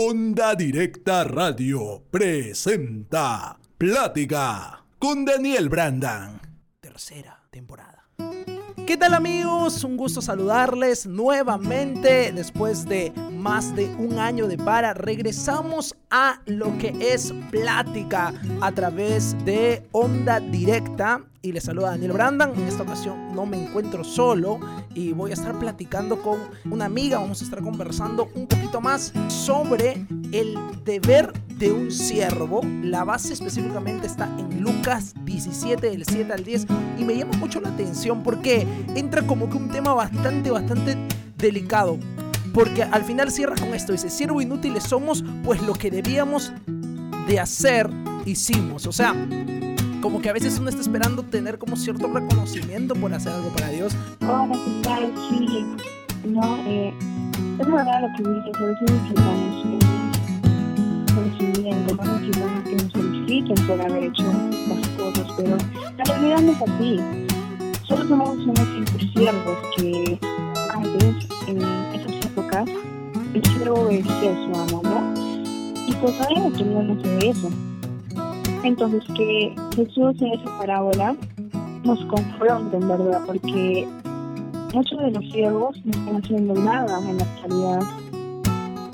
Onda Directa Radio presenta Plática con Daniel Brandan. Tercera temporada. ¿Qué tal amigos? Un gusto saludarles nuevamente después de más de un año de para. Regresamos a lo que es plática a través de Onda Directa y les saluda Daniel Brandan. En esta ocasión no me encuentro solo y voy a estar platicando con una amiga. Vamos a estar conversando un poquito más sobre el deber de un siervo. La base específicamente está en Lucas 17, del 7 al 10 y me llama mucho la atención porque entra como que un tema bastante, bastante delicado. Porque al final cierra con esto, dice, siervo inútiles somos, pues lo que debíamos de hacer, hicimos. O sea, como que a veces uno está esperando tener como cierto reconocimiento por hacer algo para Dios. Hola, ¿qué? Sí, no, eh, es verdad lo que dices, a veces necesitamos un conocimiento, no necesitamos que nos feliciten por haber hecho las cosas, pero la realidad no es así. Solo somos unos siervos que antes, en esas épocas, el siervo obedecía su amo, ¿no? Y pues que no hace eso. Entonces que Jesús en esa parábola nos confronta en verdad, porque muchos de los siervos no están haciendo nada en la actualidad.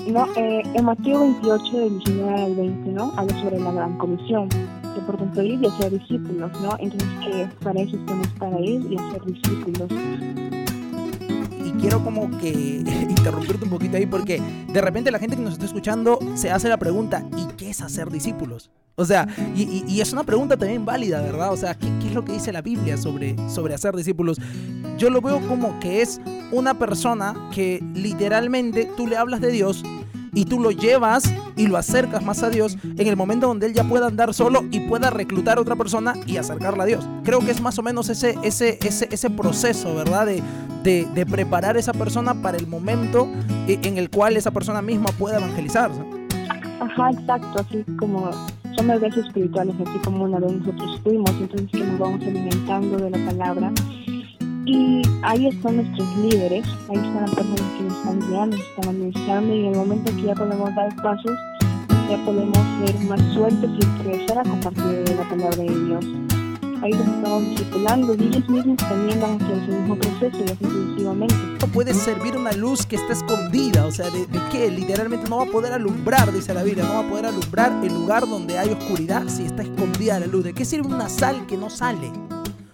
No, eh, en Mateo 28, del 19 al 20, ¿no? Habla sobre la gran comisión, que por tanto ir y hacer discípulos, ¿no? Entonces que para eso estamos para ir y hacer discípulos y quiero como que interrumpirte un poquito ahí porque de repente la gente que nos está escuchando se hace la pregunta, ¿y qué es hacer discípulos? O sea, y, es una pregunta también válida, ¿verdad? O sea, ¿qué, es lo que dice la Biblia sobre, sobre hacer discípulos? Yo lo veo como que es una persona que literalmente tú le hablas de Dios y tú lo llevas y lo acercas más a Dios en el momento donde él ya pueda andar solo y pueda reclutar a otra persona y acercarla a Dios. Creo que es más o menos ese, ese, ese, ese proceso, ¿verdad? De, de, de preparar a esa persona para el momento en el cual esa persona misma pueda evangelizarse. Ajá, exacto, así como son bebés espirituales, así como una vez nosotros fuimos, entonces que nos vamos alimentando de la palabra. Y ahí están nuestros líderes, ahí están las personas que nos están guiando, nos están administrando y en el momento que ya podemos dar pasos, ya podemos ser más sueltos y crecer a compartir la palabra de Dios ahí los estamos discipulando y ellos mismos también van a hacer su mismo proceso y así sucesivamente. No puede servir una luz que está escondida, o sea, ¿de, ¿de, qué? Literalmente no va a poder alumbrar, dice la Biblia, no va a poder alumbrar el lugar donde hay oscuridad si está escondida la luz. ¿De qué sirve una sal que no sale?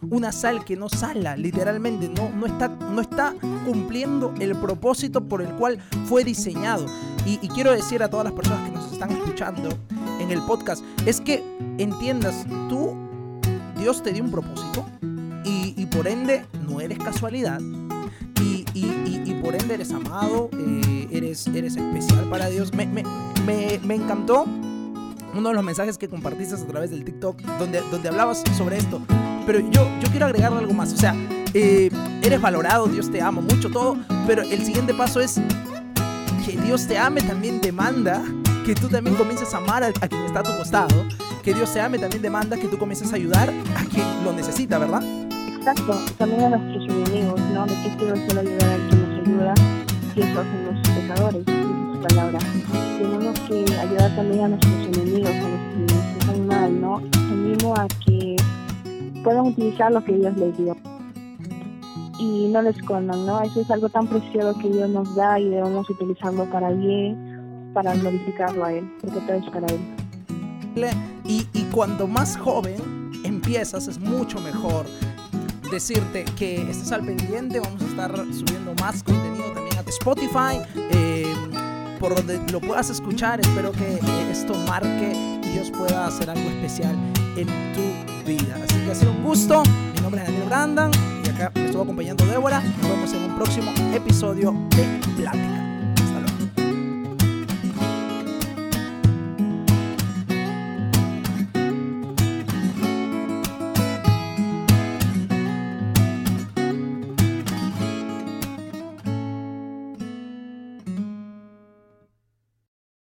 Una sal que no sala, literalmente, no, no, está, no está cumpliendo el propósito por el cual fue diseñado. Y, y quiero decir a todas las personas que nos están escuchando en el podcast, es que entiendas, tú Dios te dio un propósito y, por ende no eres casualidad y, y por ende eres amado, eh, eres, eres especial para Dios. Me, me, me, me, encantó uno de los mensajes que compartiste a través del TikTok donde, donde hablabas sobre esto. Pero yo, yo quiero agregarle algo más. O sea, eh, eres valorado, Dios te ama mucho, todo. Pero el siguiente paso es que Dios te ame también demanda que tú también comiences a amar a, a quien está a tu costado que Dios se ame también demanda que tú comiences a ayudar a quien lo necesita, ¿verdad? Exacto, también a nuestros enemigos, ¿no? De qué quiero solo ayudar a quien nos ayuda, estos son los pecadores, es su palabra. Tenemos que ayudar también a nuestros enemigos, a los que nos están mal, ¿no? Animo a que puedan utilizar lo que Dios les dio y no lo escondan, ¿no? Eso es algo tan preciado que Dios nos da y debemos utilizarlo para bien, para glorificarlo a Él, porque todo es para Él. Y, y cuando más joven empiezas es mucho mejor decirte que estés al pendiente, vamos a estar subiendo más contenido también a Spotify, eh, por donde lo puedas escuchar, espero que esto marque y Dios pueda hacer algo especial en tu vida. Así que ha sido un gusto, mi nombre es Daniel Brandan y acá me estuvo acompañando Débora, nos vemos en un próximo episodio de Plática.